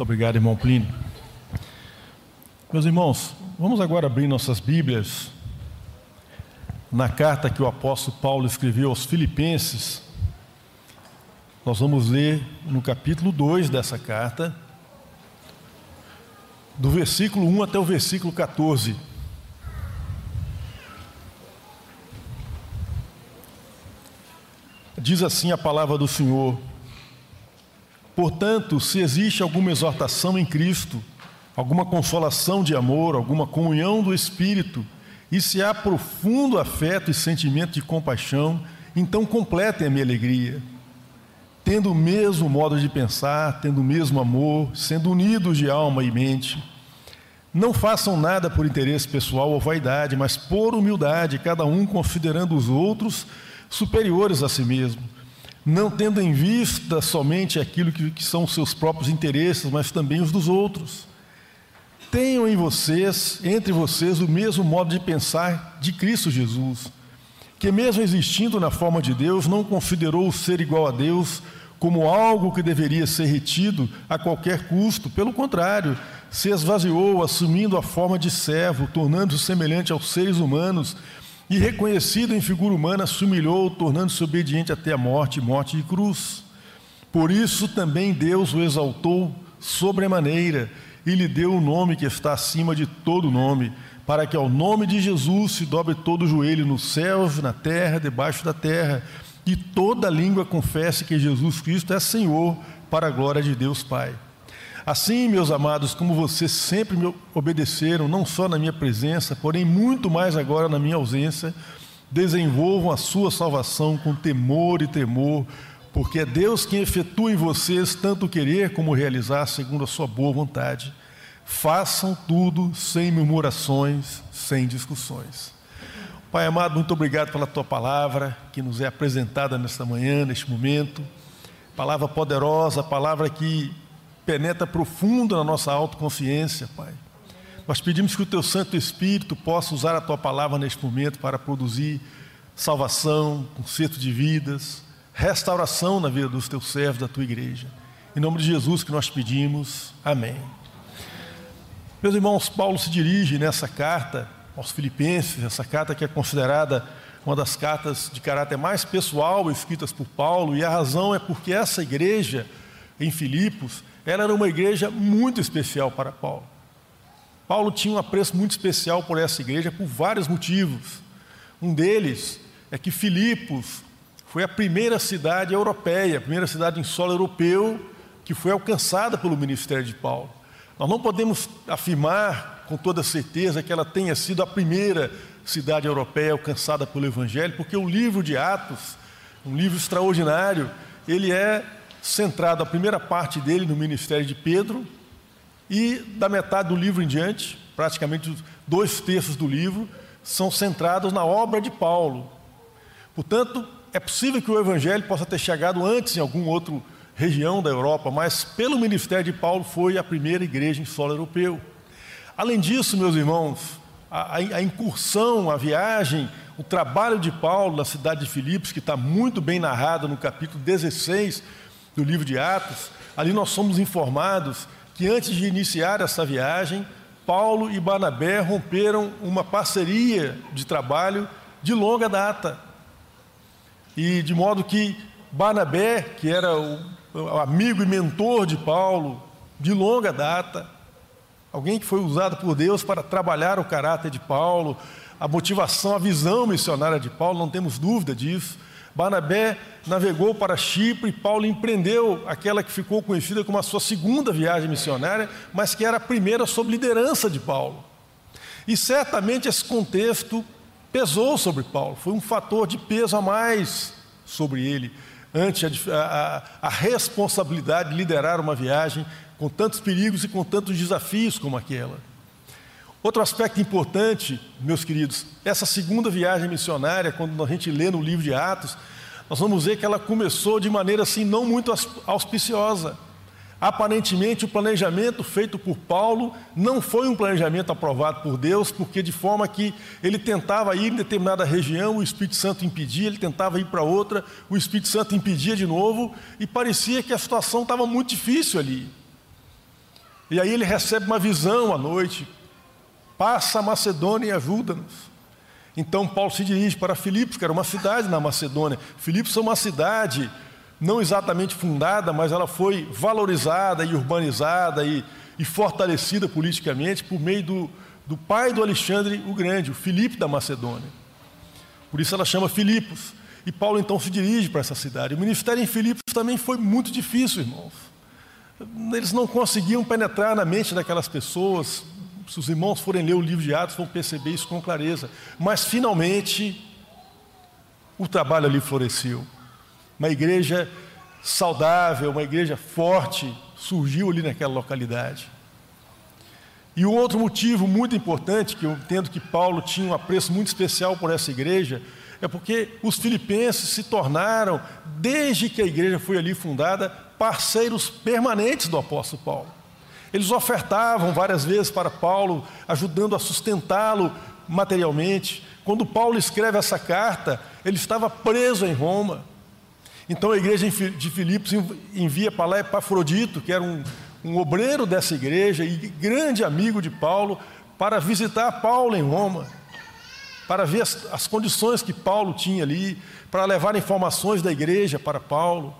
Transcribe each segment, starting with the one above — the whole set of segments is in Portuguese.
Muito obrigado, irmão Plínio. Meus irmãos, vamos agora abrir nossas Bíblias na carta que o apóstolo Paulo escreveu aos Filipenses. Nós vamos ler no capítulo 2 dessa carta, do versículo 1 até o versículo 14. Diz assim a palavra do Senhor: Portanto, se existe alguma exortação em Cristo, alguma consolação de amor, alguma comunhão do Espírito, e se há profundo afeto e sentimento de compaixão, então completem a minha alegria. Tendo o mesmo modo de pensar, tendo o mesmo amor, sendo unidos de alma e mente. Não façam nada por interesse pessoal ou vaidade, mas por humildade, cada um considerando os outros superiores a si mesmo não tendo em vista somente aquilo que, que são os seus próprios interesses, mas também os dos outros. Tenham em vocês, entre vocês, o mesmo modo de pensar de Cristo Jesus, que, mesmo existindo na forma de Deus, não considerou o ser igual a Deus como algo que deveria ser retido a qualquer custo, pelo contrário, se esvaziou, assumindo a forma de servo, tornando-se semelhante aos seres humanos e reconhecido em figura humana, se humilhou, tornando-se obediente até a morte, morte de cruz. Por isso também Deus o exaltou sobremaneira e lhe deu o nome que está acima de todo nome, para que ao nome de Jesus se dobre todo o joelho nos céus, na terra, debaixo da terra, e toda língua confesse que Jesus Cristo é Senhor, para a glória de Deus Pai. Assim, meus amados, como vocês sempre me obedeceram, não só na minha presença, porém muito mais agora na minha ausência, desenvolvam a sua salvação com temor e temor, porque é Deus quem efetua em vocês tanto querer como realizar segundo a sua boa vontade. Façam tudo sem murmurações, sem discussões. Pai amado, muito obrigado pela tua palavra que nos é apresentada nesta manhã, neste momento. Palavra poderosa, palavra que penetra profundo na nossa autoconsciência, Pai. Nós pedimos que o Teu Santo Espírito possa usar a Tua palavra neste momento para produzir salvação, conserto de vidas, restauração na vida dos Teus servos, da Tua igreja. Em nome de Jesus que nós pedimos. Amém. Meus irmãos, Paulo se dirige nessa carta aos Filipenses, essa carta que é considerada uma das cartas de caráter mais pessoal escritas por Paulo, e a razão é porque essa igreja em Filipos ela era uma igreja muito especial para Paulo. Paulo tinha um apreço muito especial por essa igreja por vários motivos. Um deles é que Filipos foi a primeira cidade europeia, a primeira cidade em solo europeu que foi alcançada pelo ministério de Paulo. Nós não podemos afirmar com toda certeza que ela tenha sido a primeira cidade europeia alcançada pelo Evangelho, porque o livro de Atos, um livro extraordinário, ele é centrado a primeira parte dele no ministério de Pedro, e da metade do livro em diante, praticamente dois terços do livro, são centrados na obra de Paulo. Portanto, é possível que o Evangelho possa ter chegado antes em alguma outra região da Europa, mas pelo ministério de Paulo foi a primeira igreja em solo europeu. Além disso, meus irmãos, a, a incursão, a viagem, o trabalho de Paulo na cidade de Filipos, que está muito bem narrado no capítulo 16 do livro de Atos, ali nós somos informados que antes de iniciar essa viagem, Paulo e Barnabé romperam uma parceria de trabalho de longa data. E de modo que Barnabé, que era o amigo e mentor de Paulo de longa data, alguém que foi usado por Deus para trabalhar o caráter de Paulo, a motivação, a visão missionária de Paulo, não temos dúvida disso. Barnabé navegou para Chipre e Paulo empreendeu aquela que ficou conhecida como a sua segunda viagem missionária, mas que era a primeira sob liderança de Paulo. E certamente esse contexto pesou sobre Paulo, foi um fator de peso a mais sobre ele, ante a, a, a responsabilidade de liderar uma viagem com tantos perigos e com tantos desafios como aquela. Outro aspecto importante, meus queridos, essa segunda viagem missionária, quando a gente lê no livro de Atos, nós vamos ver que ela começou de maneira assim não muito auspiciosa. Aparentemente, o planejamento feito por Paulo não foi um planejamento aprovado por Deus, porque de forma que ele tentava ir em determinada região, o Espírito Santo impedia, ele tentava ir para outra, o Espírito Santo impedia de novo, e parecia que a situação estava muito difícil ali. E aí ele recebe uma visão à noite, passa a Macedônia e ajuda-nos. Então Paulo se dirige para Filipos, que era uma cidade na Macedônia. Filipos é uma cidade não exatamente fundada, mas ela foi valorizada e urbanizada e, e fortalecida politicamente por meio do, do pai do Alexandre o Grande, o Filipe da Macedônia. Por isso ela chama Filipos. E Paulo então se dirige para essa cidade. O ministério em Filipos também foi muito difícil, irmãos. Eles não conseguiam penetrar na mente daquelas pessoas. Se os irmãos forem ler o livro de Atos, vão perceber isso com clareza. Mas finalmente, o trabalho ali floresceu. Uma igreja saudável, uma igreja forte surgiu ali naquela localidade. E um outro motivo muito importante, que eu entendo que Paulo tinha um apreço muito especial por essa igreja, é porque os filipenses se tornaram, desde que a igreja foi ali fundada, parceiros permanentes do apóstolo Paulo. Eles ofertavam várias vezes para Paulo, ajudando a sustentá-lo materialmente. Quando Paulo escreve essa carta, ele estava preso em Roma. Então a igreja de Filipos envia para lá Epafrodito, que era um, um obreiro dessa igreja e grande amigo de Paulo, para visitar Paulo em Roma para ver as, as condições que Paulo tinha ali, para levar informações da igreja para Paulo.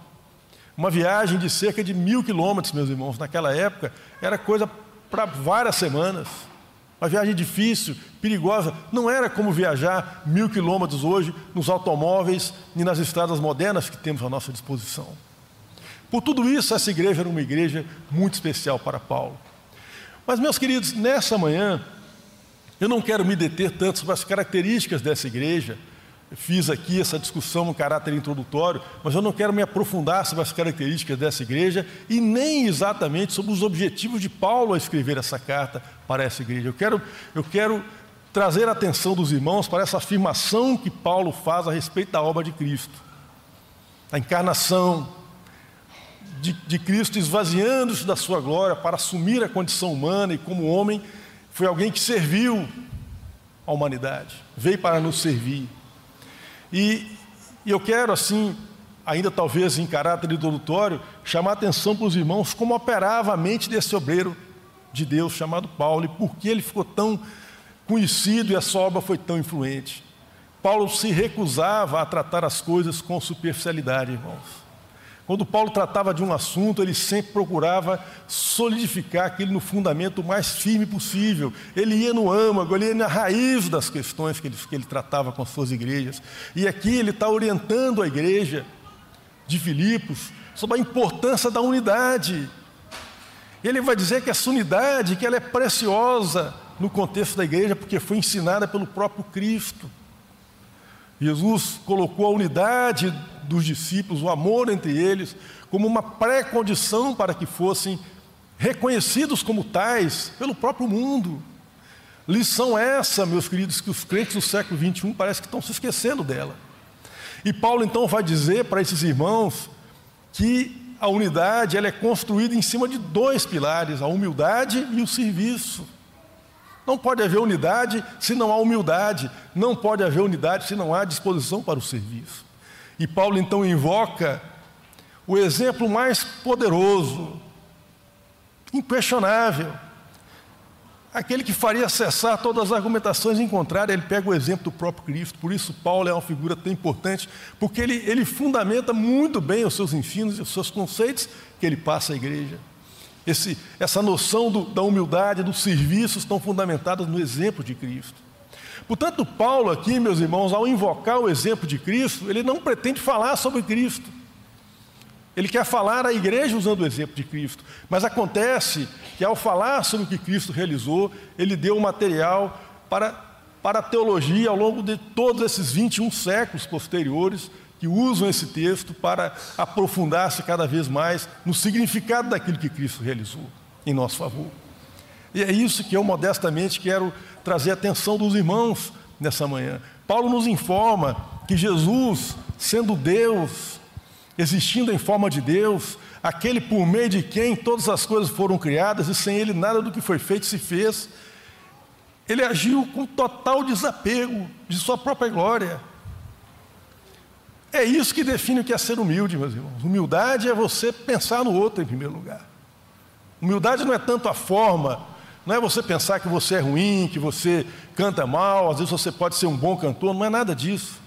Uma viagem de cerca de mil quilômetros, meus irmãos, naquela época, era coisa para várias semanas. Uma viagem difícil, perigosa, não era como viajar mil quilômetros hoje nos automóveis e nas estradas modernas que temos à nossa disposição. Por tudo isso, essa igreja era uma igreja muito especial para Paulo. Mas, meus queridos, nessa manhã, eu não quero me deter tanto sobre as características dessa igreja. Fiz aqui essa discussão no caráter introdutório, mas eu não quero me aprofundar sobre as características dessa igreja e nem exatamente sobre os objetivos de Paulo a escrever essa carta para essa igreja. Eu quero, eu quero trazer a atenção dos irmãos para essa afirmação que Paulo faz a respeito da obra de Cristo. A encarnação de, de Cristo esvaziando-se da sua glória para assumir a condição humana e como homem foi alguém que serviu a humanidade, veio para nos servir. E, eu quero, assim, ainda talvez em caráter introdutório, chamar a atenção para os irmãos como operava a mente desse obreiro de Deus chamado Paulo e por que ele ficou tão conhecido e a sua obra foi tão influente. Paulo se recusava a tratar as coisas com superficialidade, irmãos. Quando Paulo tratava de um assunto, ele sempre procurava solidificar aquilo no fundamento mais firme possível. Ele ia no âmago, ele ia na raiz das questões que ele, que ele tratava com as suas igrejas. E aqui ele está orientando a igreja de Filipos sobre a importância da unidade. Ele vai dizer que essa unidade, que ela é preciosa no contexto da igreja, porque foi ensinada pelo próprio Cristo. Jesus colocou a unidade dos discípulos, o amor entre eles, como uma pré-condição para que fossem reconhecidos como tais pelo próprio mundo. Lição essa, meus queridos, que os crentes do século XXI parece que estão se esquecendo dela. E Paulo então vai dizer para esses irmãos que a unidade ela é construída em cima de dois pilares, a humildade e o serviço. Não pode haver unidade se não há humildade, não pode haver unidade se não há disposição para o serviço. E Paulo então invoca o exemplo mais poderoso, inquestionável, aquele que faria cessar todas as argumentações em contrário, ele pega o exemplo do próprio Cristo. Por isso, Paulo é uma figura tão importante, porque ele, ele fundamenta muito bem os seus ensinos e os seus conceitos que ele passa à igreja. Esse, essa noção do, da humildade, do serviço, estão fundamentadas no exemplo de Cristo. Portanto, Paulo aqui, meus irmãos, ao invocar o exemplo de Cristo, ele não pretende falar sobre Cristo. Ele quer falar à igreja usando o exemplo de Cristo. Mas acontece que ao falar sobre o que Cristo realizou, ele deu um material para, para a teologia ao longo de todos esses 21 séculos posteriores, que usam esse texto para aprofundar-se cada vez mais no significado daquilo que Cristo realizou em nosso favor. E é isso que eu modestamente quero trazer a atenção dos irmãos nessa manhã. Paulo nos informa que Jesus, sendo Deus, existindo em forma de Deus, aquele por meio de quem todas as coisas foram criadas e sem ele nada do que foi feito se fez, ele agiu com total desapego de sua própria glória. É isso que define o que é ser humilde, meus irmãos. Humildade é você pensar no outro em primeiro lugar. Humildade não é tanto a forma, não é você pensar que você é ruim, que você canta mal, às vezes você pode ser um bom cantor, não é nada disso.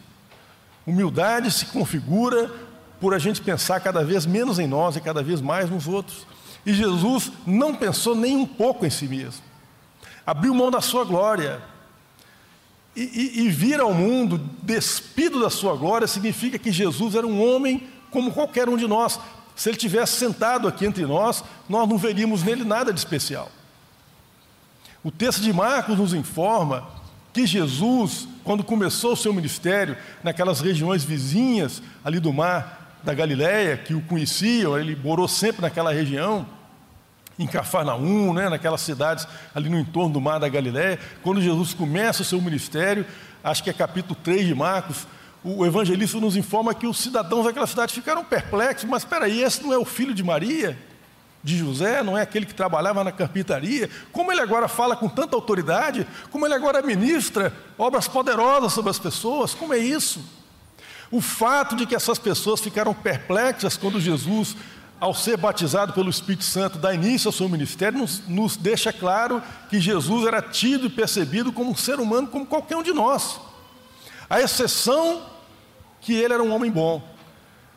Humildade se configura por a gente pensar cada vez menos em nós e cada vez mais nos outros. E Jesus não pensou nem um pouco em si mesmo. Abriu mão da sua glória. E, e, e vir ao mundo despido da sua glória significa que Jesus era um homem como qualquer um de nós. Se ele tivesse sentado aqui entre nós, nós não veríamos nele nada de especial. O texto de Marcos nos informa que Jesus, quando começou o seu ministério naquelas regiões vizinhas ali do mar da Galiléia, que o conheciam, ele morou sempre naquela região, em Cafarnaum, né, naquelas cidades ali no entorno do mar da Galiléia, quando Jesus começa o seu ministério, acho que é capítulo 3 de Marcos, o evangelista nos informa que os cidadãos daquela cidade ficaram perplexos, mas espera aí, esse não é o filho de Maria? De José, não é aquele que trabalhava na carpintaria? Como ele agora fala com tanta autoridade? Como ele agora ministra obras poderosas sobre as pessoas? Como é isso? O fato de que essas pessoas ficaram perplexas quando Jesus ao ser batizado pelo Espírito Santo, dá início ao seu ministério, nos, nos deixa claro que Jesus era tido e percebido como um ser humano, como qualquer um de nós. A exceção que ele era um homem bom.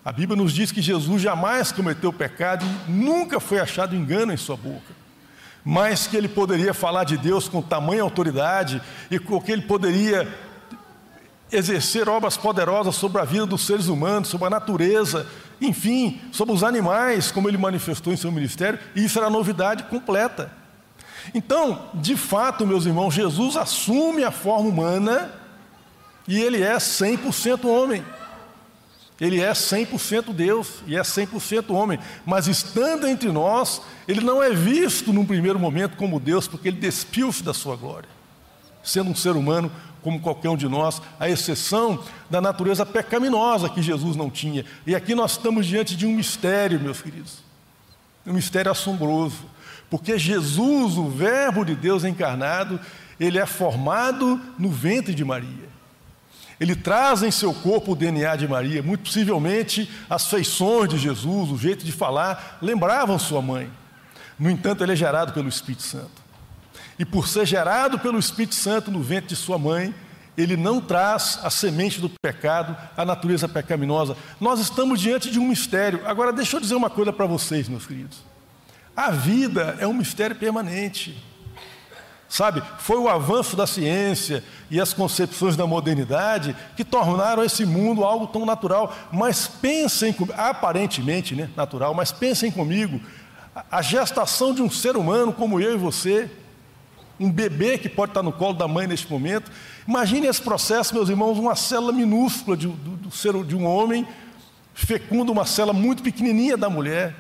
A Bíblia nos diz que Jesus jamais cometeu pecado e nunca foi achado engano em sua boca. Mas que ele poderia falar de Deus com tamanha autoridade e que ele poderia exercer obras poderosas sobre a vida dos seres humanos, sobre a natureza, enfim, sobre os animais, como ele manifestou em seu ministério, e isso era novidade completa. Então, de fato, meus irmãos, Jesus assume a forma humana e ele é 100% homem. Ele é 100% Deus e é 100% homem, mas estando entre nós, ele não é visto num primeiro momento como Deus, porque ele despiu-se da sua glória, sendo um ser humano como qualquer um de nós, à exceção da natureza pecaminosa que Jesus não tinha. E aqui nós estamos diante de um mistério, meus queridos, um mistério assombroso, porque Jesus, o Verbo de Deus encarnado, ele é formado no ventre de Maria. Ele traz em seu corpo o DNA de Maria, muito possivelmente as feições de Jesus, o jeito de falar, lembravam sua mãe. No entanto, ele é gerado pelo Espírito Santo. E por ser gerado pelo Espírito Santo no ventre de sua mãe, ele não traz a semente do pecado, a natureza pecaminosa. Nós estamos diante de um mistério. Agora, deixa eu dizer uma coisa para vocês, meus queridos. A vida é um mistério permanente. Sabe, foi o avanço da ciência e as concepções da modernidade que tornaram esse mundo algo tão natural. Mas pensem, aparentemente né, natural, mas pensem comigo, a gestação de um ser humano como eu e você, um bebê que pode estar no colo da mãe neste momento. Imagine esse processo, meus irmãos, uma célula minúscula de, do, ser, de um homem fecunda uma célula muito pequenininha da mulher.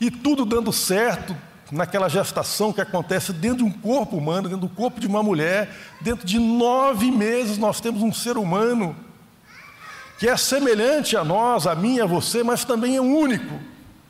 E tudo dando certo naquela gestação que acontece dentro de um corpo humano, dentro do corpo de uma mulher. Dentro de nove meses nós temos um ser humano que é semelhante a nós, a mim, a você, mas também é único.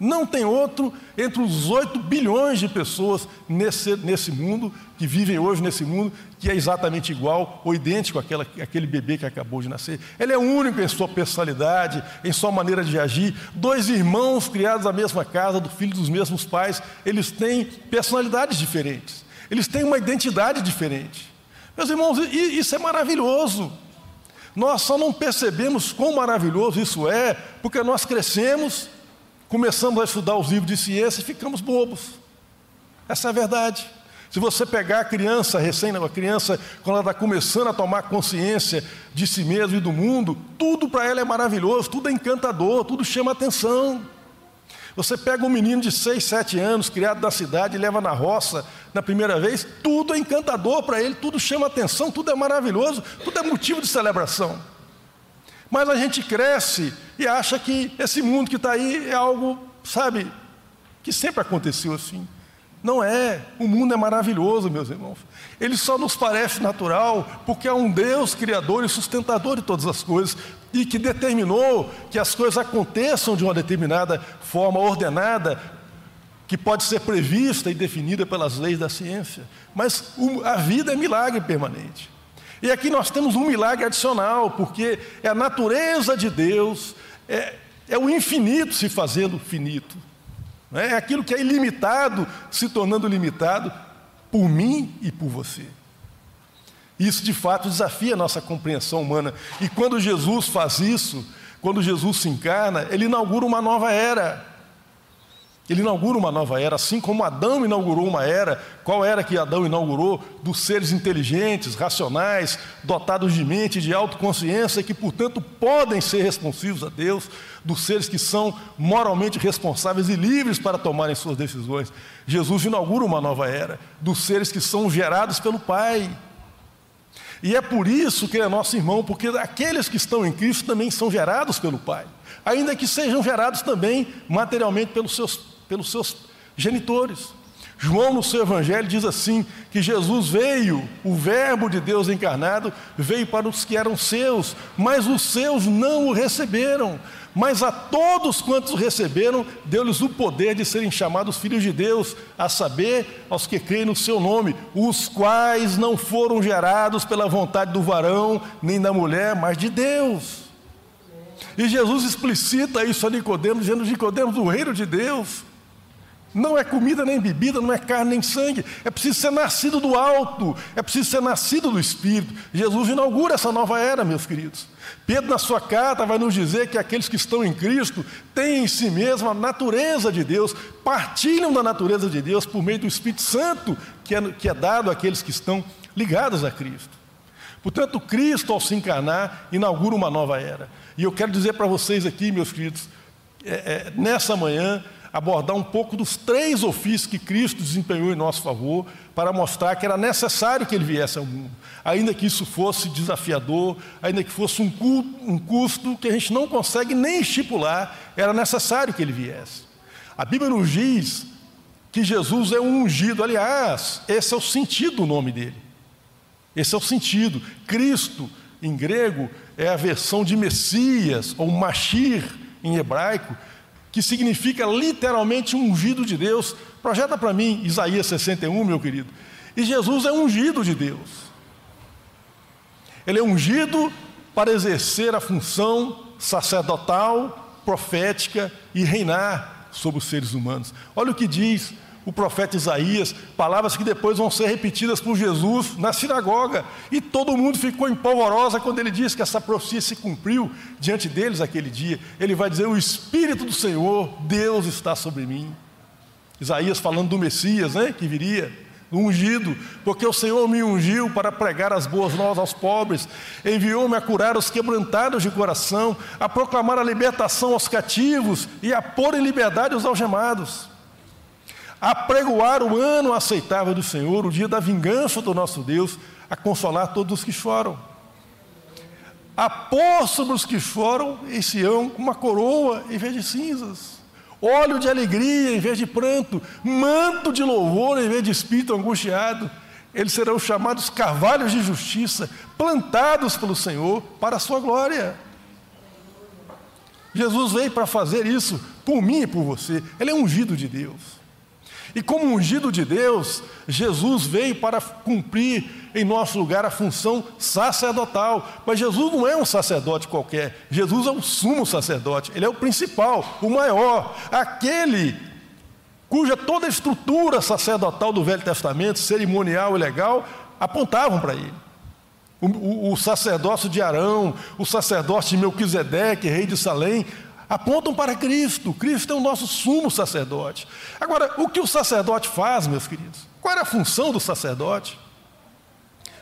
Não tem outro entre os 8 bilhões de pessoas nesse, nesse mundo, que vivem hoje nesse mundo, que é exatamente igual ou idêntico àquela, àquele bebê que acabou de nascer. Ele é único em sua personalidade, em sua maneira de agir. Dois irmãos criados na mesma casa, do filho dos mesmos pais, eles têm personalidades diferentes, eles têm uma identidade diferente. Meus irmãos, isso é maravilhoso. Nós só não percebemos quão maravilhoso isso é, porque nós crescemos começamos a estudar os livros de ciência e ficamos bobos. Essa é a verdade. Se você pegar a criança, recém, a criança, quando ela está começando a tomar consciência de si mesma e do mundo, tudo para ela é maravilhoso, tudo é encantador, tudo chama atenção. Você pega um menino de 6, 7 anos, criado na cidade, e leva na roça na primeira vez, tudo é encantador para ele, tudo chama atenção, tudo é maravilhoso, tudo é motivo de celebração. Mas a gente cresce e acha que esse mundo que está aí é algo, sabe, que sempre aconteceu assim. Não é. O mundo é maravilhoso, meus irmãos. Ele só nos parece natural porque é um Deus criador e sustentador de todas as coisas e que determinou que as coisas aconteçam de uma determinada forma ordenada, que pode ser prevista e definida pelas leis da ciência. Mas a vida é milagre permanente. E aqui nós temos um milagre adicional, porque é a natureza de Deus, é, é o infinito se fazendo finito. É aquilo que é ilimitado se tornando limitado por mim e por você. Isso de fato desafia a nossa compreensão humana. E quando Jesus faz isso, quando Jesus se encarna, ele inaugura uma nova era. Ele inaugura uma nova era, assim como Adão inaugurou uma era. Qual era que Adão inaugurou? Dos seres inteligentes, racionais, dotados de mente, de autoconsciência, que, portanto, podem ser responsivos a Deus, dos seres que são moralmente responsáveis e livres para tomarem suas decisões. Jesus inaugura uma nova era, dos seres que são gerados pelo Pai. E é por isso que ele é nosso irmão, porque aqueles que estão em Cristo também são gerados pelo Pai, ainda que sejam gerados também materialmente pelos seus, pelos seus genitores. João, no seu evangelho, diz assim: que Jesus veio, o Verbo de Deus encarnado, veio para os que eram seus, mas os seus não o receberam. Mas a todos quantos receberam, deu-lhes o poder de serem chamados filhos de Deus, a saber, aos que creem no seu nome, os quais não foram gerados pela vontade do varão, nem da mulher, mas de Deus. E Jesus explicita isso a Nicodemos, dizendo: Nicodemos, o reino de Deus não é comida nem bebida, não é carne nem sangue. É preciso ser nascido do alto, é preciso ser nascido do Espírito. Jesus inaugura essa nova era, meus queridos. Pedro, na sua carta, vai nos dizer que aqueles que estão em Cristo têm em si mesmo a natureza de Deus, partilham da natureza de Deus por meio do Espírito Santo que é, que é dado àqueles que estão ligados a Cristo. Portanto, Cristo, ao se encarnar, inaugura uma nova era. E eu quero dizer para vocês aqui, meus queridos, é, é, nessa manhã, abordar um pouco dos três ofícios que Cristo desempenhou em nosso favor, para mostrar que era necessário que ele viesse ao mundo, ainda que isso fosse desafiador, ainda que fosse um, culto, um custo que a gente não consegue nem estipular, era necessário que ele viesse. A Bíblia nos diz que Jesus é um ungido, aliás, esse é o sentido do nome dele. Esse é o sentido. Cristo, em grego, é a versão de Messias, ou Machir, em hebraico, que significa literalmente ungido de Deus. Projeta para mim Isaías 61, meu querido. E Jesus é ungido de Deus. Ele é ungido para exercer a função sacerdotal, profética e reinar sobre os seres humanos. Olha o que diz o profeta Isaías, palavras que depois vão ser repetidas por Jesus na sinagoga. E todo mundo ficou em polvorosa quando ele disse que essa profecia se cumpriu diante deles aquele dia. Ele vai dizer: O Espírito do Senhor, Deus está sobre mim. Isaías falando do Messias, né, que viria, do ungido, porque o Senhor me ungiu para pregar as boas novas aos pobres, enviou-me a curar os quebrantados de coração, a proclamar a libertação aos cativos e a pôr em liberdade os algemados a pregoar o ano aceitável do Senhor, o dia da vingança do nosso Deus, a consolar todos os que choram. A pôr sobre os que choram em Sião uma coroa em vez de cinzas, óleo de alegria em vez de pranto, manto de louvor em vez de espírito angustiado. Eles serão chamados carvalhos de justiça, plantados pelo Senhor para a sua glória. Jesus veio para fazer isso por mim e por você. Ele é ungido de Deus. E como ungido de Deus, Jesus veio para cumprir em nosso lugar a função sacerdotal. Mas Jesus não é um sacerdote qualquer, Jesus é o sumo sacerdote, ele é o principal, o maior, aquele cuja toda a estrutura sacerdotal do Velho Testamento, cerimonial e legal, apontavam para ele. O, o, o, sacerdócio de Arão, o sacerdócio de Melquisedeque, rei de Salém, apontam para Cristo. Cristo é o nosso sumo sacerdote. Agora, o que o sacerdote faz, meus queridos? Qual é a função do sacerdote?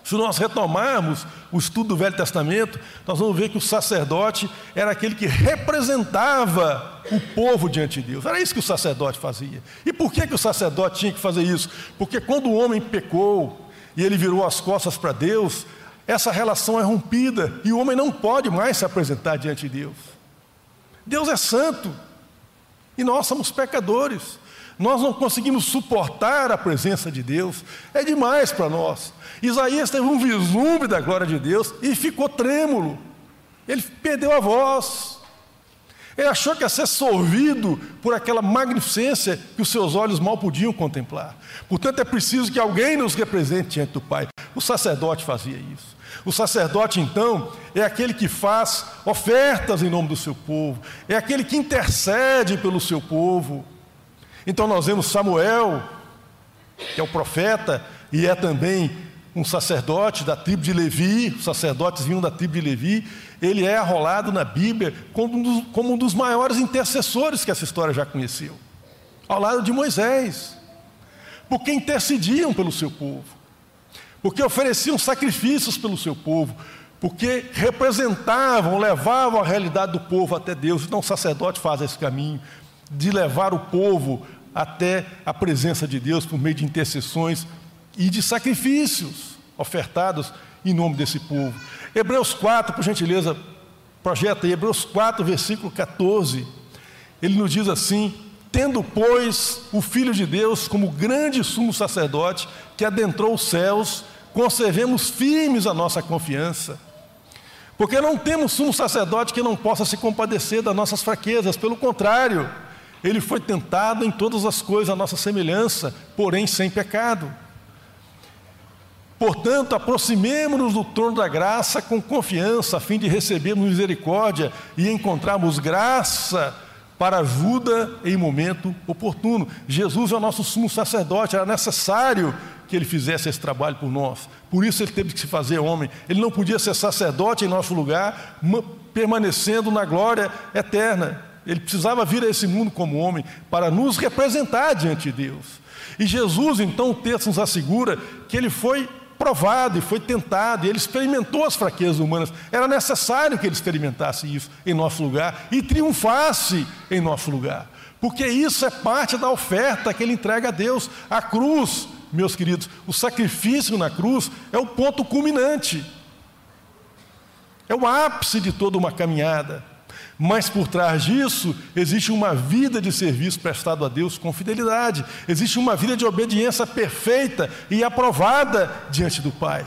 Se nós retomarmos o estudo do Velho Testamento, nós vamos ver que o sacerdote era aquele que representava o povo diante de Deus. Era isso que o sacerdote fazia. E por que, que o sacerdote tinha que fazer isso? Porque quando o homem pecou e ele virou as costas para Deus, essa relação é rompida e o homem não pode mais se apresentar diante de Deus. Deus é santo e nós somos pecadores. Nós não conseguimos suportar a presença de Deus, é demais para nós. Isaías teve um vislumbre da glória de Deus e ficou trêmulo, ele perdeu a voz. Ele achou que ia ser sorvido por aquela magnificência que os seus olhos mal podiam contemplar. Portanto, é preciso que alguém nos represente diante do Pai. O sacerdote fazia isso. O sacerdote, então, é aquele que faz ofertas em nome do seu povo, é aquele que intercede pelo seu povo. Então nós vemos Samuel, que é o profeta e é também um sacerdote da tribo de Levi, os sacerdotes vinham da tribo de Levi, ele é arrolado na Bíblia como um, dos, como um dos maiores intercessores que essa história já conheceu, ao lado de Moisés, porque intercediam pelo seu povo, porque ofereciam sacrifícios pelo seu povo, porque representavam, levavam a realidade do povo até Deus. Então o sacerdote faz esse caminho de levar o povo até a presença de Deus por meio de intercessões e de sacrifícios ofertados em nome desse povo. Hebreus 4, por gentileza, projeta aí, Hebreus 4, versículo 14. Ele nos diz assim: Tendo, pois, o Filho de Deus como grande sumo sacerdote que adentrou os céus, conservemos firmes a nossa confiança. Porque não temos sumo sacerdote que não possa se compadecer das nossas fraquezas, pelo contrário, ele foi tentado em todas as coisas a nossa semelhança, porém sem pecado. Portanto, aproximemo-nos do trono da graça com confiança, a fim de recebermos misericórdia e encontrarmos graça para ajuda em momento oportuno. Jesus é o nosso sumo sacerdote, era necessário que ele fizesse esse trabalho por nós. Por isso ele teve que se fazer homem. Ele não podia ser sacerdote em nosso lugar, permanecendo na glória eterna. Ele precisava vir a esse mundo como homem para nos representar diante de Deus. E Jesus, então, o texto nos assegura que ele foi provado e foi tentado, e ele experimentou as fraquezas humanas. Era necessário que ele experimentasse isso em nosso lugar e triunfasse em nosso lugar, porque isso é parte da oferta que ele entrega a Deus. A cruz, meus queridos, o sacrifício na cruz é o ponto culminante, é o ápice de toda uma caminhada. Mas por trás disso existe uma vida de serviço prestado a Deus com fidelidade, existe uma vida de obediência perfeita e aprovada diante do Pai.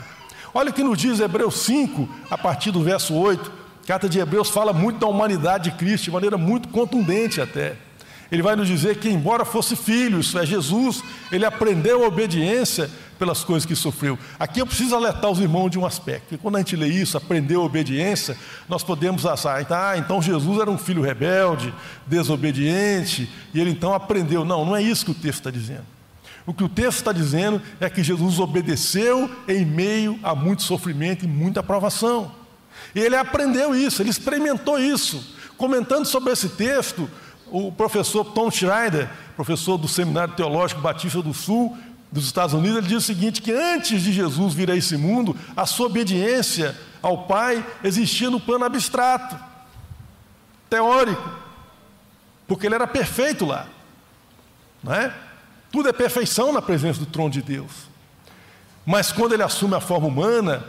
Olha o que nos diz Hebreus 5, a partir do verso 8. A carta de Hebreus fala muito da humanidade de Cristo, de maneira muito contundente até. Ele vai nos dizer que, embora fosse filho, isso é Jesus, ele aprendeu a obediência pelas coisas que sofreu. Aqui eu preciso alertar os irmãos de um aspecto, que quando a gente lê isso, aprendeu a obediência, nós podemos achar, ah, então Jesus era um filho rebelde, desobediente, e ele então aprendeu. Não, não é isso que o texto está dizendo. O que o texto está dizendo é que Jesus obedeceu em meio a muito sofrimento e muita provação. E ele aprendeu isso, ele experimentou isso. Comentando sobre esse texto, o professor Tom Schreider, professor do Seminário Teológico Batista do Sul, dos Estados Unidos, ele diz o seguinte: que antes de Jesus vir a esse mundo, a sua obediência ao Pai existia no plano abstrato, teórico, porque ele era perfeito lá, não é? Tudo é perfeição na presença do trono de Deus. Mas quando ele assume a forma humana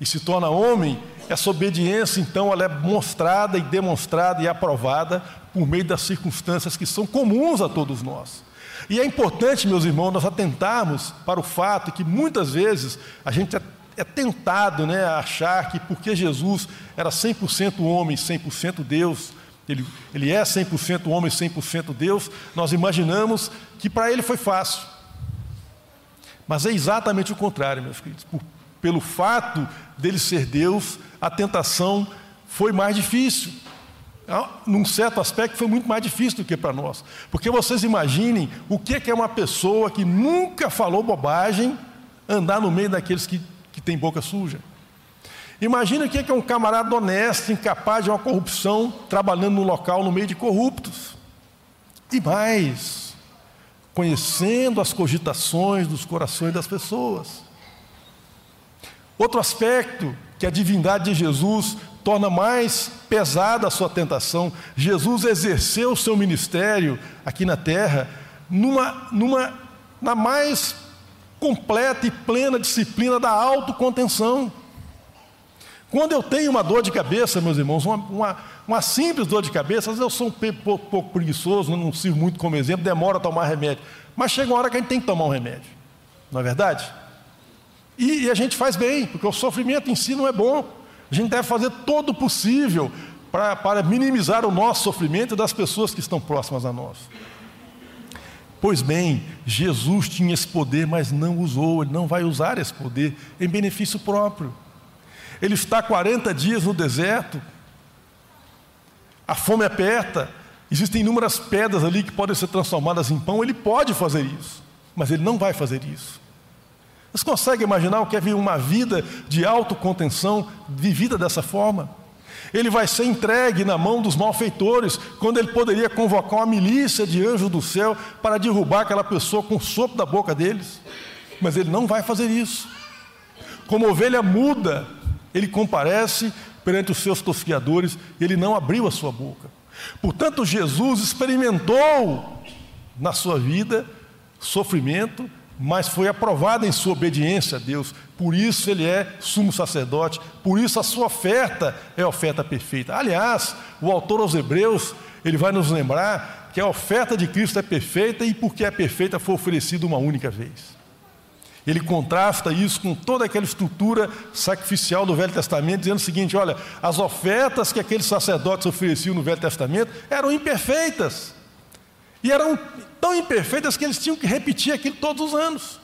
e se torna homem, essa obediência então ela é mostrada e demonstrada e aprovada por meio das circunstâncias que são comuns a todos nós. E é importante, meus irmãos, nós atentarmos para o fato que muitas vezes a gente é, é tentado né, a achar que porque Jesus era 100% homem, 100% Deus, ele, ele é 100% homem, 100% Deus, nós imaginamos que para ele foi fácil. Mas é exatamente o contrário, meus queridos. Por, pelo fato dele ser Deus, a tentação foi mais difícil. Ah, num certo aspecto, foi muito mais difícil do que para nós. Porque vocês imaginem o que é uma pessoa que nunca falou bobagem andar no meio daqueles que, que têm boca suja. Imagina o que é um camarada honesto, incapaz de uma corrupção, trabalhando no local no meio de corruptos. E mais, conhecendo as cogitações dos corações das pessoas. Outro aspecto que a divindade de Jesus torna mais pesada a sua tentação. Jesus exerceu o seu ministério aqui na terra numa, numa, na mais completa e plena disciplina da autocontenção. Quando eu tenho uma dor de cabeça, meus irmãos, uma, uma, uma simples dor de cabeça, às vezes eu sou um pouco, pouco preguiçoso, não sirvo muito como exemplo, demora a tomar remédio. Mas chega uma hora que a gente tem que tomar um remédio, não é verdade? E, e a gente faz bem, porque o sofrimento em si não é bom. A gente deve fazer todo o possível para, para minimizar o nosso sofrimento das pessoas que estão próximas a nós. Pois bem, Jesus tinha esse poder, mas não usou, ele não vai usar esse poder em benefício próprio. Ele está 40 dias no deserto, a fome aperta, Existem inúmeras pedras ali que podem ser transformadas em pão, ele pode fazer isso, mas ele não vai fazer isso. Você consegue imaginar o que é uma vida de autocontenção vivida dessa forma? Ele vai ser entregue na mão dos malfeitores, quando ele poderia convocar uma milícia de anjos do céu para derrubar aquela pessoa com o sopro da boca deles. Mas ele não vai fazer isso. Como ovelha muda, ele comparece perante os seus tosquiadores, ele não abriu a sua boca. Portanto, Jesus experimentou na sua vida sofrimento, mas foi aprovado em sua obediência a Deus. Por isso ele é sumo sacerdote, por isso a sua oferta é oferta perfeita. Aliás, o autor aos Hebreus, ele vai nos lembrar que a oferta de Cristo é perfeita e porque é perfeita foi oferecida uma única vez. Ele contrasta isso com toda aquela estrutura sacrificial do Velho Testamento, dizendo o seguinte: olha, as ofertas que aqueles sacerdotes ofereciam no Velho Testamento eram imperfeitas. E eram tão imperfeitas que eles tinham que repetir aquilo todos os anos.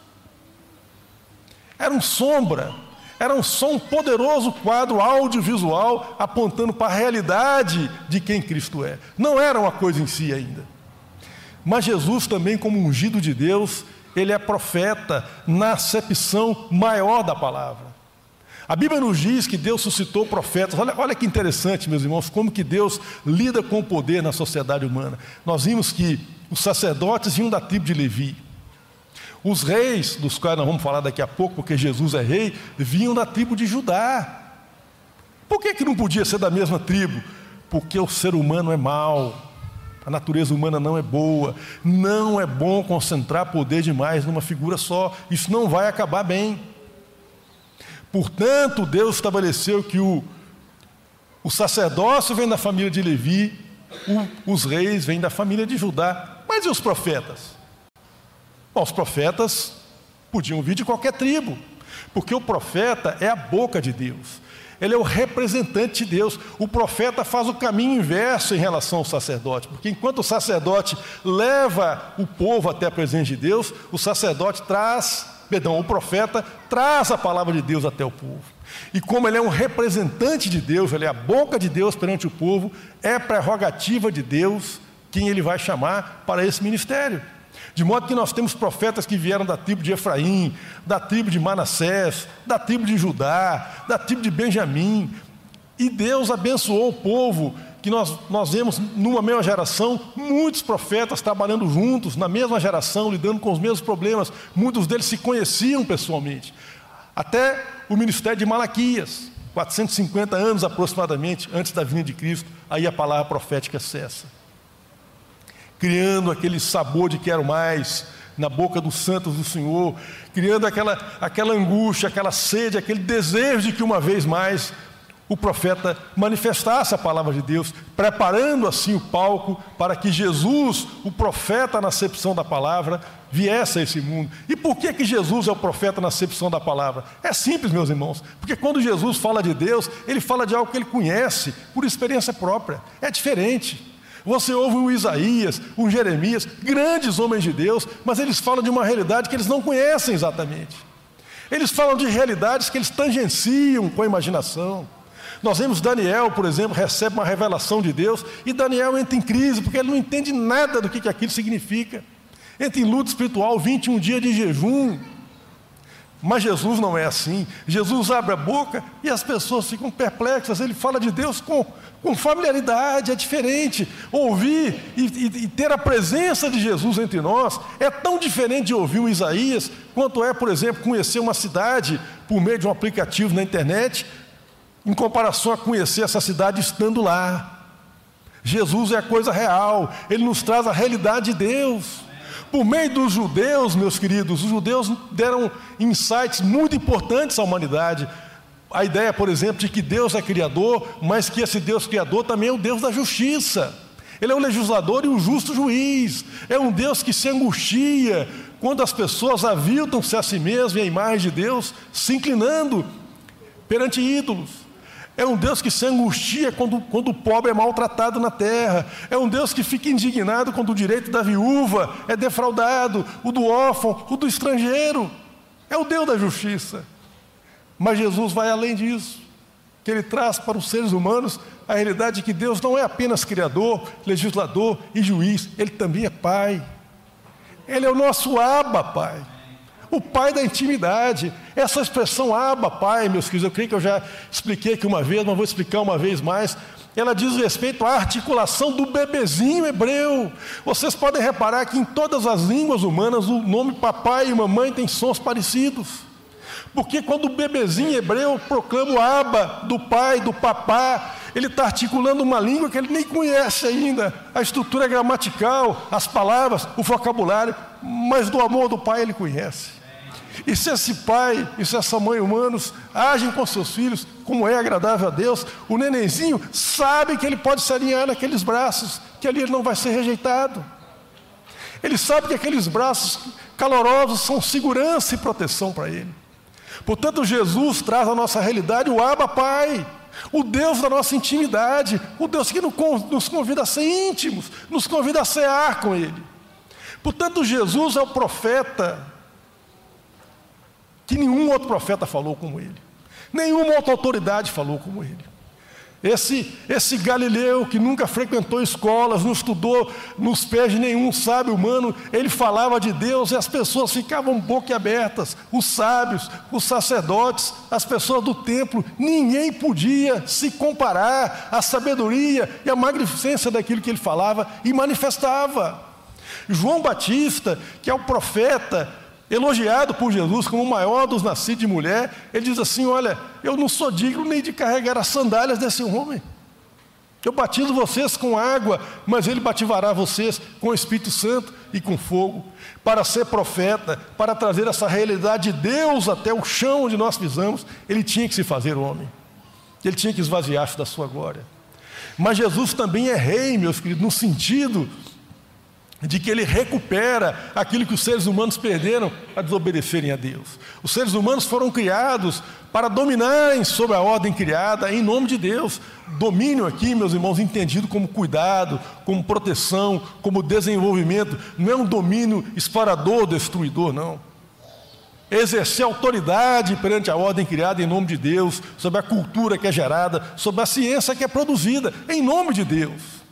Era um sombra, era um som poderoso quadro audiovisual apontando para a realidade de quem Cristo é. Não era uma coisa em si ainda. Mas Jesus também, como ungido de Deus, ele é profeta na acepção maior da palavra. A Bíblia nos diz que Deus suscitou profetas. Olha, olha que interessante, meus irmãos, como que Deus lida com o poder na sociedade humana. Nós vimos que os sacerdotes vinham da tribo de Levi. Os reis, dos quais nós vamos falar daqui a pouco, porque Jesus é rei, vinham da tribo de Judá. Por que, que não podia ser da mesma tribo? Porque o ser humano é mau. A natureza humana não é boa. Não é bom concentrar poder demais numa figura só. Isso não vai acabar bem. Portanto, Deus estabeleceu que o, o sacerdócio vem da família de Levi, o, os reis vêm da família de Judá. Mas e os profetas? Bom, os profetas podiam vir de qualquer tribo, porque o profeta é a boca de Deus. Ele é o representante de Deus. O profeta faz o caminho inverso em relação ao sacerdote, porque enquanto o sacerdote leva o povo até a presença de Deus, o sacerdote traz, perdão, o profeta traz a palavra de Deus até o povo. E como ele é um representante de Deus, ele é a boca de Deus perante o povo, é prerrogativa de Deus quem ele vai chamar para esse ministério. De modo que nós temos profetas que vieram da tribo de Efraim, da tribo de Manassés, da tribo de Judá, da tribo de Benjamim. E Deus abençoou o povo, que nós, nós vemos numa mesma geração, muitos profetas trabalhando juntos, na mesma geração, lidando com os mesmos problemas. Muitos deles se conheciam pessoalmente. Até o ministério de Malaquias, 450 anos aproximadamente antes da vinda de Cristo, aí a palavra profética cessa criando aquele sabor de quero mais na boca dos santos do Senhor, criando aquela, aquela angústia, aquela sede, aquele desejo de que uma vez mais o profeta manifestasse a palavra de Deus, preparando assim o palco para que Jesus, o profeta na acepção da palavra, viesse a esse mundo. E por que, que Jesus é o profeta na acepção da palavra? É simples, meus irmãos, porque quando Jesus fala de Deus, ele fala de algo que ele conhece por experiência própria, é diferente. Você ouve um Isaías, um Jeremias, grandes homens de Deus, mas eles falam de uma realidade que eles não conhecem exatamente. Eles falam de realidades que eles tangenciam com a imaginação. Nós vemos Daniel, por exemplo, recebe uma revelação de Deus e Daniel entra em crise porque ele não entende nada do que, aquilo significa. Entra em luta espiritual, 21 dias de jejum. Mas Jesus não é assim. Jesus abre a boca e as pessoas ficam perplexas. Ele fala de Deus com, com familiaridade, é diferente. Ouvir e, e, e, ter a presença de Jesus entre nós é tão diferente de ouvir um Isaías, quanto é, por exemplo, conhecer uma cidade por meio de um aplicativo na internet, em comparação a conhecer essa cidade estando lá. Jesus é a coisa real, ele nos traz a realidade de Deus. Por meio dos judeus, meus queridos, os judeus deram insights muito importantes à humanidade. A ideia, por exemplo, de que Deus é criador, mas que esse Deus criador também é o Deus da justiça. Ele é o legislador e o justo juiz. É um Deus que se angustia quando as pessoas aviltam-se a si mesmas e a imagem de Deus, se inclinando perante ídolos. É um Deus que se angustia quando, quando o pobre é maltratado na terra. É um Deus que fica indignado quando o direito da viúva é defraudado, o do órfão, o do estrangeiro. É o Deus da justiça. Mas Jesus vai além disso. que ele traz para os seres humanos a realidade de que Deus não é apenas criador, legislador e juiz, ele também é pai. Ele é o nosso aba, pai. O pai da intimidade. Essa expressão aba, pai, meus queridos, eu creio que eu já expliquei aqui uma vez, mas vou explicar uma vez mais. Ela diz respeito à articulação do bebezinho hebreu. Vocês podem reparar que em todas as línguas humanas o nome papai e mamãe tem sons parecidos. Porque quando o bebezinho hebreu proclama o aba do pai, do papá, ele está articulando uma língua que ele nem conhece ainda, a estrutura gramatical, as palavras, o vocabulário, mas do amor do pai ele conhece. E se esse pai e se essa mãe humanos agem com seus filhos como é agradável a Deus, o nenenzinho sabe que ele pode se alinhar naqueles braços, que ali ele não vai ser rejeitado. Ele sabe que aqueles braços calorosos são segurança e proteção para ele. Portanto, Jesus traz à nossa realidade o Abba Pai, o Deus da nossa intimidade, o Deus que nos convida a ser íntimos, nos convida a cear com Ele. Portanto, Jesus é o profeta que nenhum outro profeta falou como ele, nenhuma outra autoridade falou como ele. Esse, esse Galileu que nunca frequentou escolas, não estudou nos pés de nenhum sábio humano, ele falava de Deus e as pessoas ficavam boquiabertas, os sábios, os sacerdotes, as pessoas do templo, ninguém podia se comparar à sabedoria e à magnificência daquilo que ele falava e manifestava. João Batista, que é o profeta, elogiado por Jesus como o maior dos nascidos de mulher, ele diz assim: Olha, eu não sou digno nem de carregar as sandálias desse homem. Eu batizo vocês com água, mas ele bativará vocês com o Espírito Santo e com fogo. Para ser profeta, para trazer essa realidade de Deus até o chão onde nós pisamos, ele tinha que se fazer homem. Ele tinha que esvaziar-se da sua glória. Mas Jesus também é rei, meus queridos, no sentido de que ele recupera aquilo que os seres humanos perderam a desobedecerem a Deus. Os seres humanos foram criados para dominarem sobre a ordem criada em nome de Deus. Domínio aqui, meus irmãos, entendido como cuidado, como proteção, como desenvolvimento, não é um domínio explorador, destruidor, não. Exercer autoridade perante a ordem criada em nome de Deus, sobre a cultura que é gerada, sobre a ciência que é produzida, em nome de Deus.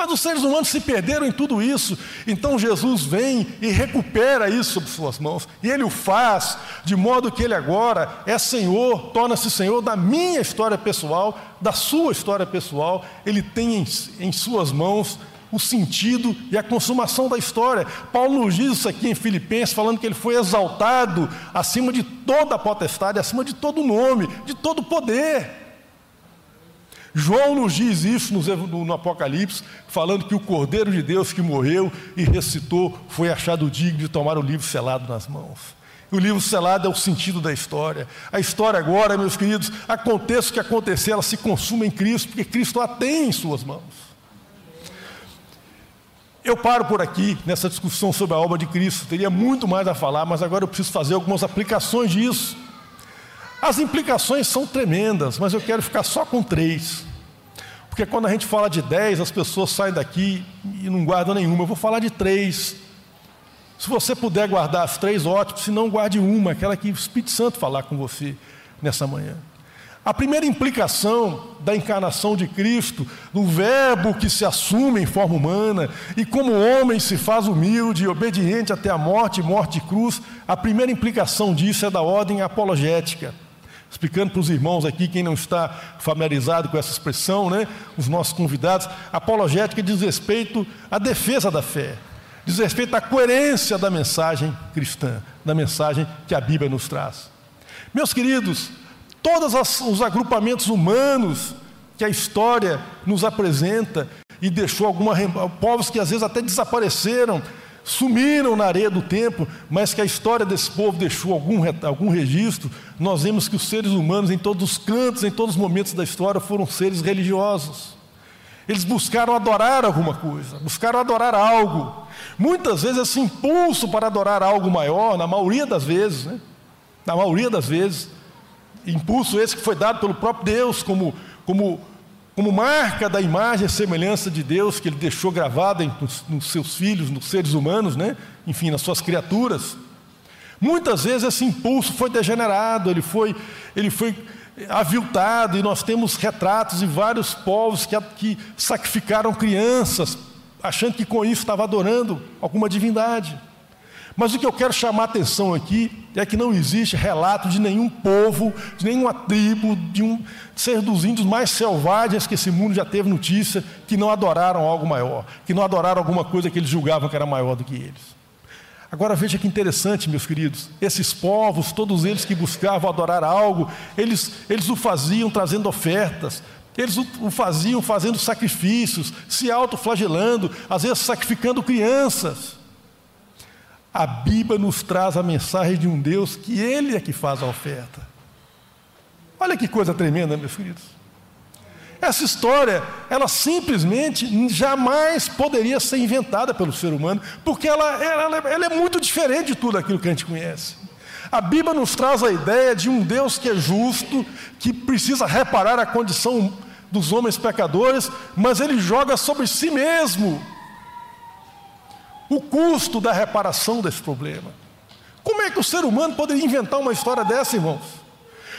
Mas os seres humanos se perderam em tudo isso. Então Jesus vem e recupera isso sob suas mãos. E ele o faz de modo que ele agora é Senhor, torna-se Senhor da minha história pessoal, da sua história pessoal. Ele tem em, em suas mãos o sentido e a consumação da história. Paulo nos diz isso aqui em Filipenses, falando que ele foi exaltado acima de toda a potestade, acima de todo nome, de todo poder. João nos diz isso no, Apocalipse, falando que o Cordeiro de Deus que morreu e ressuscitou foi achado digno de tomar o livro selado nas mãos. O livro selado é o sentido da história. A história agora, meus queridos, aconteça o que acontecer, ela se consuma em Cristo, porque Cristo a tem em suas mãos. Eu paro por aqui nessa discussão sobre a obra de Cristo. Teria muito mais a falar, mas agora eu preciso fazer algumas aplicações disso. As implicações são tremendas, mas eu quero ficar só com três. Porque quando a gente fala de dez, as pessoas saem daqui e não guardam nenhuma. Eu vou falar de três. Se você puder guardar as três, ótimo. Se não, guarde uma, aquela que o Espírito Santo falar com você nessa manhã. A primeira implicação da encarnação de Cristo, do Verbo que se assume em forma humana e como homem se faz humilde e obediente até a morte, morte de cruz, a primeira implicação disso é da ordem apologética. Explicando para os irmãos aqui, quem não está familiarizado com essa expressão, né, os nossos convidados, apologética diz respeito à defesa da fé, diz respeito à coerência da mensagem cristã, da mensagem que a Bíblia nos traz. Meus queridos, todos os agrupamentos humanos que a história nos apresenta e deixou alguma povos que às vezes até desapareceram, sumiram na areia do tempo, mas que a história desse povo deixou algum, algum registro, nós vemos que os seres humanos, em todos os cantos, em todos os momentos da história, foram seres religiosos. Eles buscaram adorar alguma coisa, buscaram adorar algo. Muitas vezes esse impulso para adorar algo maior, na maioria das vezes, né? na maioria das vezes, impulso esse que foi dado pelo próprio Deus como, como como marca da imagem e semelhança de Deus que Ele deixou gravada nos, nos seus filhos, nos seres humanos, né? enfim, nas suas criaturas. Muitas vezes esse impulso foi degenerado, ele foi, ele foi aviltado, e nós temos retratos de vários povos que, que sacrificaram crianças, achando que com isso estava adorando alguma divindade. Mas o que eu quero chamar a atenção aqui é que não existe relato de nenhum povo, de nenhuma tribo, de um ser dos índios mais selvagens que esse mundo já teve notícia, que não adoraram algo maior, que não adoraram alguma coisa que eles julgavam que era maior do que eles. Agora veja que interessante, meus queridos, esses povos, todos eles que buscavam adorar algo, eles, eles o faziam trazendo ofertas, eles o, o faziam fazendo sacrifícios, se autoflagelando, às vezes sacrificando crianças. A Bíblia nos traz a mensagem de um Deus que Ele é que faz a oferta. Olha que coisa tremenda, meus queridos. Essa história, ela simplesmente jamais poderia ser inventada pelo ser humano, porque ela, ela, ela, é muito diferente de tudo aquilo que a gente conhece. A Bíblia nos traz a ideia de um Deus que é justo, que precisa reparar a condição dos homens pecadores, mas ele joga sobre si mesmo o custo da reparação desse problema. Como é que o ser humano poderia inventar uma história dessa, irmãos?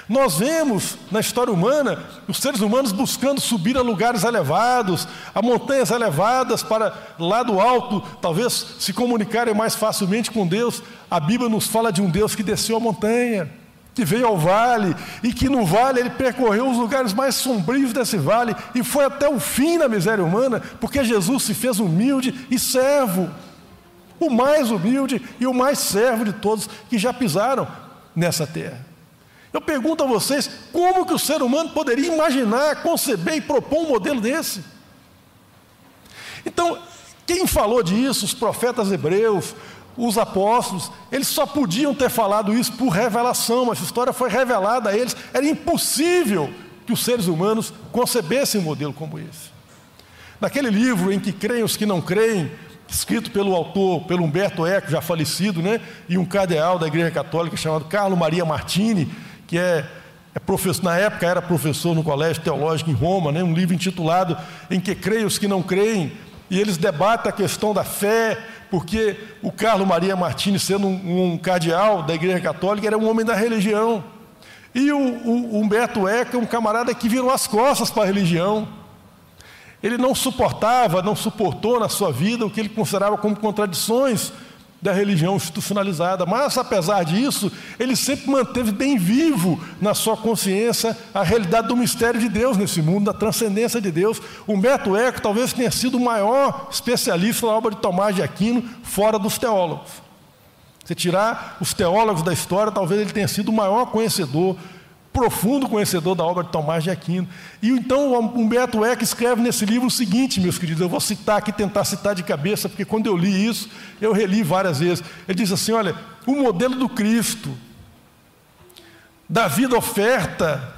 Nós vemos na história humana os seres humanos buscando subir a lugares elevados, a montanhas elevadas, para lá do alto, talvez se comunicarem mais facilmente com Deus. A Bíblia nos fala de um Deus que desceu a montanha, que veio ao vale, e que no vale ele percorreu os lugares mais sombrios desse vale e foi até o fim da miséria humana, porque Jesus se fez humilde e servo o mais humilde e o mais servo de todos que já pisaram nessa terra. Eu pergunto a vocês, como que o ser humano poderia imaginar, conceber e propor um modelo desse? Então, quem falou disso, os profetas hebreus, os apóstolos, eles só podiam ter falado isso por revelação, essa história foi revelada a eles, era impossível que os seres humanos concebessem um modelo como esse. Naquele livro em que creem os que não creem, escrito pelo autor, pelo Humberto Eco, já falecido, né? e um cardeal da Igreja Católica chamado Carlo Maria Martini, que é, é professor, na época era professor no Colégio Teológico em Roma, né? um livro intitulado Em que creem os que não creem, e eles debatem a questão da fé, porque o Carlo Maria Martini, sendo um, um cardeal da Igreja Católica, era um homem da religião. E o, o Humberto Eco é um camarada que virou as costas para a religião. Ele não suportava, não suportou na sua vida o que ele considerava como contradições da religião institucionalizada. Mas, apesar disso, ele sempre manteve bem vivo na sua consciência a realidade do mistério de Deus nesse mundo, da transcendência de Deus. Humberto Eco talvez tenha sido o maior especialista na obra de Tomás de Aquino, fora dos teólogos. Se tirar os teólogos da história, talvez ele tenha sido o maior conhecedor profundo conhecedor da obra de Tomás de Aquino. E então Humberto Eco escreve nesse livro o seguinte, meus queridos, eu vou citar aqui, tentar citar de cabeça, porque quando eu li isso, eu reli várias vezes. Ele diz assim: olha, o modelo do Cristo, da vida oferta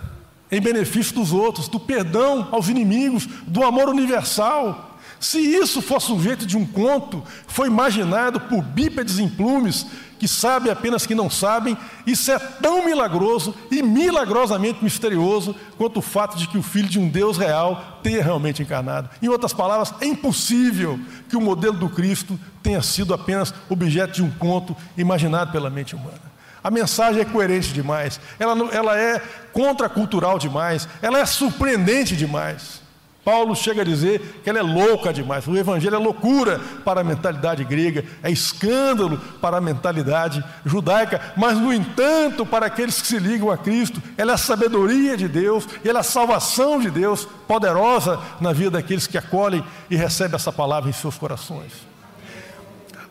em benefício dos outros, do perdão aos inimigos, do amor universal. Se isso fosse um jeito de um conto, foi imaginado por bípedes em plumes que sabem apenas que não sabem, isso é tão milagroso e milagrosamente misterioso quanto o fato de que o Filho de um Deus real tenha realmente encarnado. Em outras palavras, é impossível que o modelo do Cristo tenha sido apenas objeto de um conto imaginado pela mente humana. A mensagem é coerente demais, ela, ela é contracultural demais, ela é surpreendente demais. Paulo chega a dizer que ela é louca demais. O evangelho é loucura para a mentalidade grega, é escândalo para a mentalidade judaica, mas, no entanto, para aqueles que se ligam a Cristo, ela é a sabedoria de Deus, ela é a salvação de Deus, poderosa na vida daqueles que acolhem e recebem essa palavra em seus corações.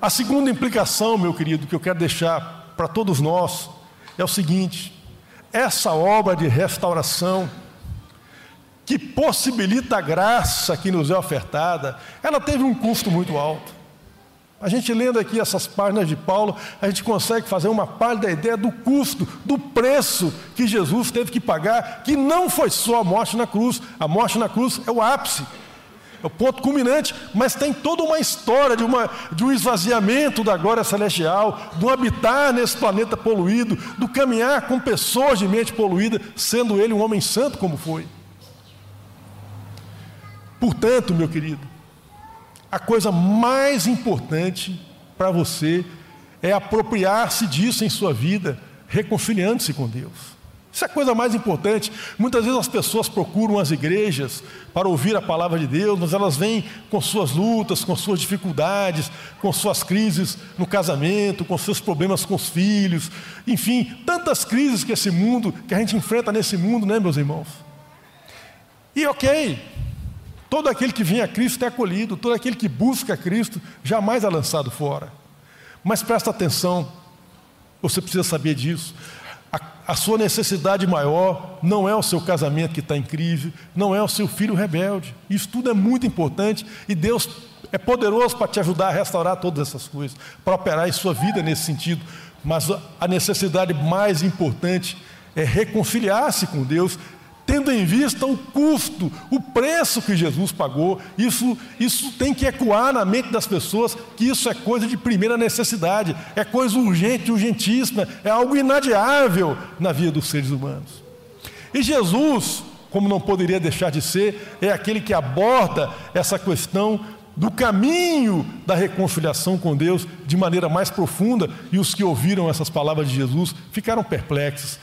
A segunda implicação, meu querido, que eu quero deixar para todos nós é o seguinte: essa obra de restauração, que possibilita a graça que nos é ofertada, ela teve um custo muito alto. A gente lendo aqui essas páginas de Paulo, a gente consegue fazer uma parte da ideia do custo, do preço que Jesus teve que pagar, que não foi só a morte na cruz. A morte na cruz é o ápice, é o ponto culminante, mas tem toda uma história de, uma, de um esvaziamento da glória celestial, do habitar nesse planeta poluído, do caminhar com pessoas de mente poluída, sendo ele um homem santo como foi. Portanto, meu querido, a coisa mais importante para você é apropriar-se disso em sua vida, reconciliando-se com Deus. Isso é a coisa mais importante. Muitas vezes as pessoas procuram as igrejas para ouvir a palavra de Deus, mas elas vêm com suas lutas, com suas dificuldades, com suas crises no casamento, com seus problemas com os filhos, enfim, tantas crises que esse mundo, que a gente enfrenta nesse mundo, né, meus irmãos? E ok, todo aquele que vem a Cristo é acolhido, todo aquele que busca Cristo jamais é lançado fora. Mas presta atenção, você precisa saber disso. A, a sua necessidade maior não é o seu casamento que está em crise, não é o seu filho rebelde. Isso tudo é muito importante e Deus é poderoso para te ajudar a restaurar todas essas coisas, para operar em sua vida nesse sentido. Mas a necessidade mais importante é reconciliar-se com Deus tendo em vista o custo, o preço que Jesus pagou, isso, isso tem que ecoar na mente das pessoas que isso é coisa de primeira necessidade, é coisa urgente, urgentíssima, é algo inadiável na vida dos seres humanos. E Jesus, como não poderia deixar de ser, é aquele que aborda essa questão do caminho da reconciliação com Deus de maneira mais profunda, e os que ouviram essas palavras de Jesus ficaram perplexos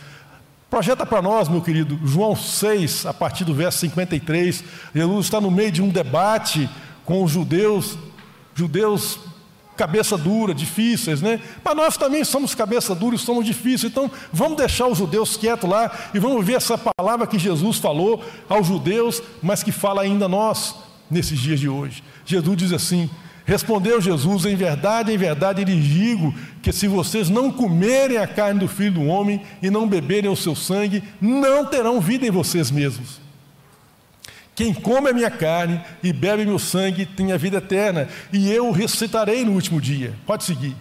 Projeta para nós, meu querido, João 6, a partir do verso 53. Jesus está no meio de um debate com os judeus, judeus cabeça dura, difíceis, né? Mas nós também somos cabeça dura e somos difíceis. Então, vamos deixar os judeus quietos lá e vamos ver essa palavra que Jesus falou aos judeus, mas que fala ainda a nós nesses dias de hoje. Jesus diz assim: Respondeu Jesus: Em verdade, em verdade lhes digo que se vocês não comerem a carne do filho do homem e não beberem o seu sangue, não terão vida em vocês mesmos. Quem come a minha carne e bebe meu sangue tem a vida eterna, e eu o ressuscitarei no último dia. Pode seguir.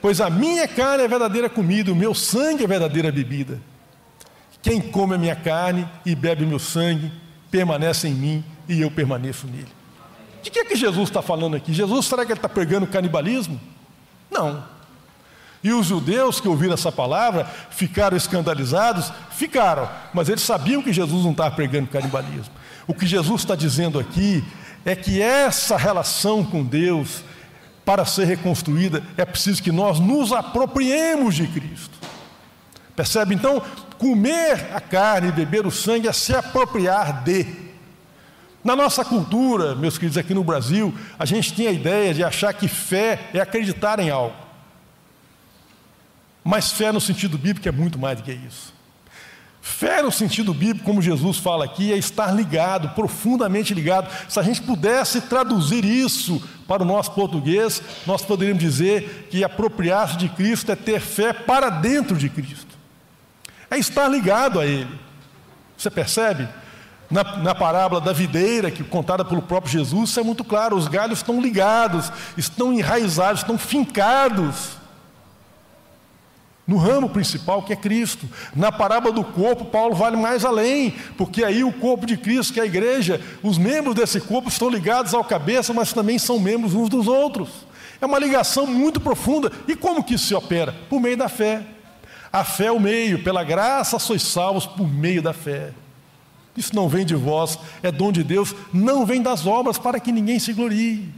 Pois a minha carne é verdadeira comida, o meu sangue é verdadeira bebida. Quem come a minha carne e bebe meu sangue permanece em mim e eu permaneço nele. De que é que Jesus está falando aqui? Jesus, será que ele está pregando canibalismo? Não. E os judeus que ouviram essa palavra ficaram escandalizados? Ficaram, mas eles sabiam que Jesus não estava pregando canibalismo. O que Jesus está dizendo aqui é que essa relação com Deus, para ser reconstruída, é preciso que nós nos apropriemos de Cristo. Percebe? Então, comer a carne e beber o sangue é se apropriar de. Na nossa cultura, meus queridos, aqui no Brasil, a gente tem a ideia de achar que fé é acreditar em algo. Mas fé no sentido bíblico é muito mais do que isso. Fé no sentido bíblico, como Jesus fala aqui, é estar ligado, profundamente ligado. Se a gente pudesse traduzir isso para o nosso português, nós poderíamos dizer que apropriar-se de Cristo é ter fé para dentro de Cristo. É estar ligado a Ele. Você percebe? Na, na, parábola da videira, que contada pelo próprio Jesus, isso é muito claro: os galhos estão ligados, estão enraizados, estão fincados no ramo principal que é Cristo. Na parábola do corpo, Paulo vai mais além, porque aí o corpo de Cristo, que é a igreja, os membros desse corpo estão ligados ao cabeça, mas também são membros uns dos outros. É uma ligação muito profunda. E como que isso se opera? Por meio da fé. A fé é o meio, pela graça sois salvos por meio da fé. Isso não vem de vós, é dom de Deus, não vem das obras para que ninguém se glorie.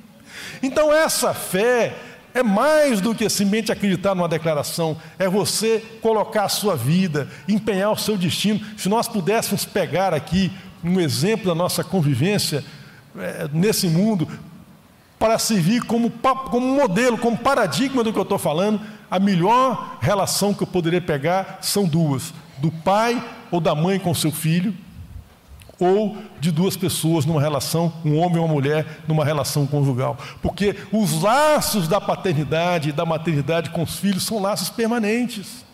Então, essa fé é mais do que simplesmente acreditar numa declaração, é você colocar a sua vida, empenhar o seu destino. Se nós pudéssemos pegar aqui um exemplo da nossa convivência é, nesse mundo, para servir como, como modelo, como paradigma do que eu estou falando, a melhor relação que eu poderia pegar são duas: do pai ou da mãe com seu filho ou de duas pessoas numa relação, um homem e uma mulher numa relação conjugal. Porque os laços da paternidade e da maternidade com os filhos são laços permanentes.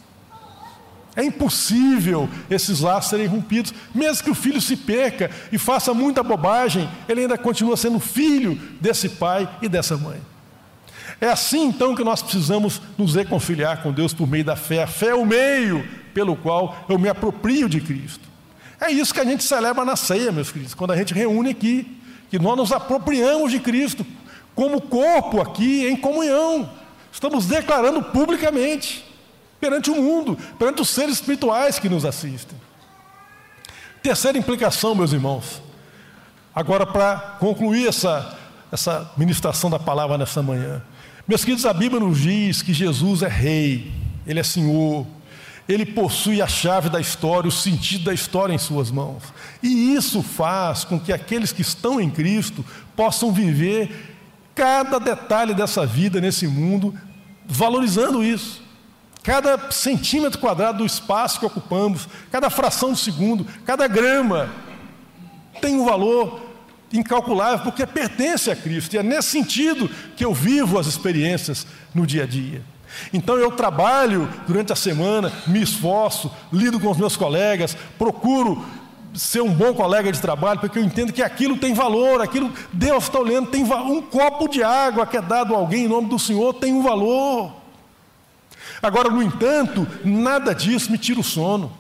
É impossível esses laços serem rompidos, mesmo que o filho se perca e faça muita bobagem, ele ainda continua sendo filho desse pai e dessa mãe. É assim então que nós precisamos nos reconciliar com Deus por meio da fé. A fé é o meio pelo qual eu me aproprio de Cristo. É isso que a gente celebra na ceia, meus queridos, quando a gente reúne aqui, que nós nos apropriamos de Cristo, como corpo aqui em comunhão. Estamos declarando publicamente, perante o mundo, perante os seres espirituais que nos assistem. Terceira implicação, meus irmãos, agora para concluir essa, essa ministração da palavra nessa manhã. Meus queridos, a Bíblia nos diz que Jesus é Rei, Ele é Senhor, Ele possui a chave da história, o sentido da história em suas mãos. E isso faz com que aqueles que estão em Cristo possam viver cada detalhe dessa vida nesse mundo, valorizando isso. Cada centímetro quadrado do espaço que ocupamos, cada fração de segundo, cada grama tem um valor incalculável porque pertence a Cristo. E é nesse sentido que eu vivo as experiências no dia a dia. Então eu trabalho durante a semana, me esforço, lido com os meus colegas, procuro ser um bom colega de trabalho, porque eu entendo que aquilo tem valor, aquilo Deus está olhando, tem um copo de água que é dado a alguém em nome do Senhor tem um valor. Agora, no entanto, nada disso me tira o sono.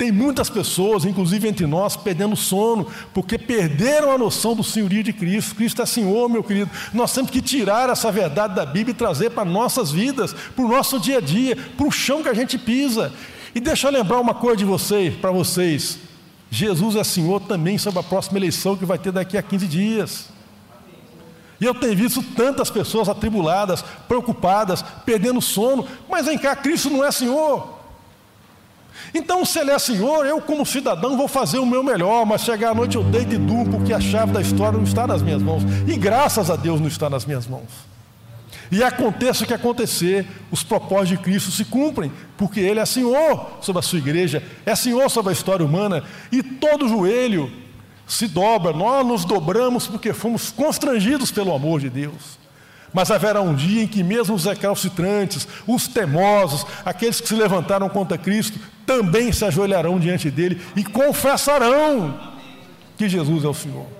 Tem muitas pessoas, inclusive entre nós, perdendo sono, porque perderam a noção do senhorio de Cristo. Cristo é Senhor, meu querido. Nós temos que tirar essa verdade da Bíblia e trazer para nossas vidas, para o nosso dia a dia, para o chão que a gente pisa. E deixa eu lembrar uma coisa de vocês, para vocês. Jesus é Senhor também sobre a próxima eleição que vai ter daqui a 15 dias. E eu tenho visto tantas pessoas atribuladas, preocupadas, perdendo sono, mas vem cá, Cristo não é Senhor. Então, se Ele é Senhor, eu, como cidadão, vou fazer o meu melhor, mas chegar à noite eu deito e durmo, porque a chave da história não está nas minhas mãos. E graças a Deus não está nas minhas mãos. E aconteça o que acontecer, os propósitos de Cristo se cumprem, porque Ele é Senhor sobre a sua igreja, é Senhor sobre a história humana, e todo joelho se dobra, nós nos dobramos porque fomos constrangidos pelo amor de Deus. Mas haverá um dia em que, mesmo os recalcitrantes, os temosos, aqueles que se levantaram contra Cristo, também se ajoelharão diante dele e confessarão que Jesus é o Senhor.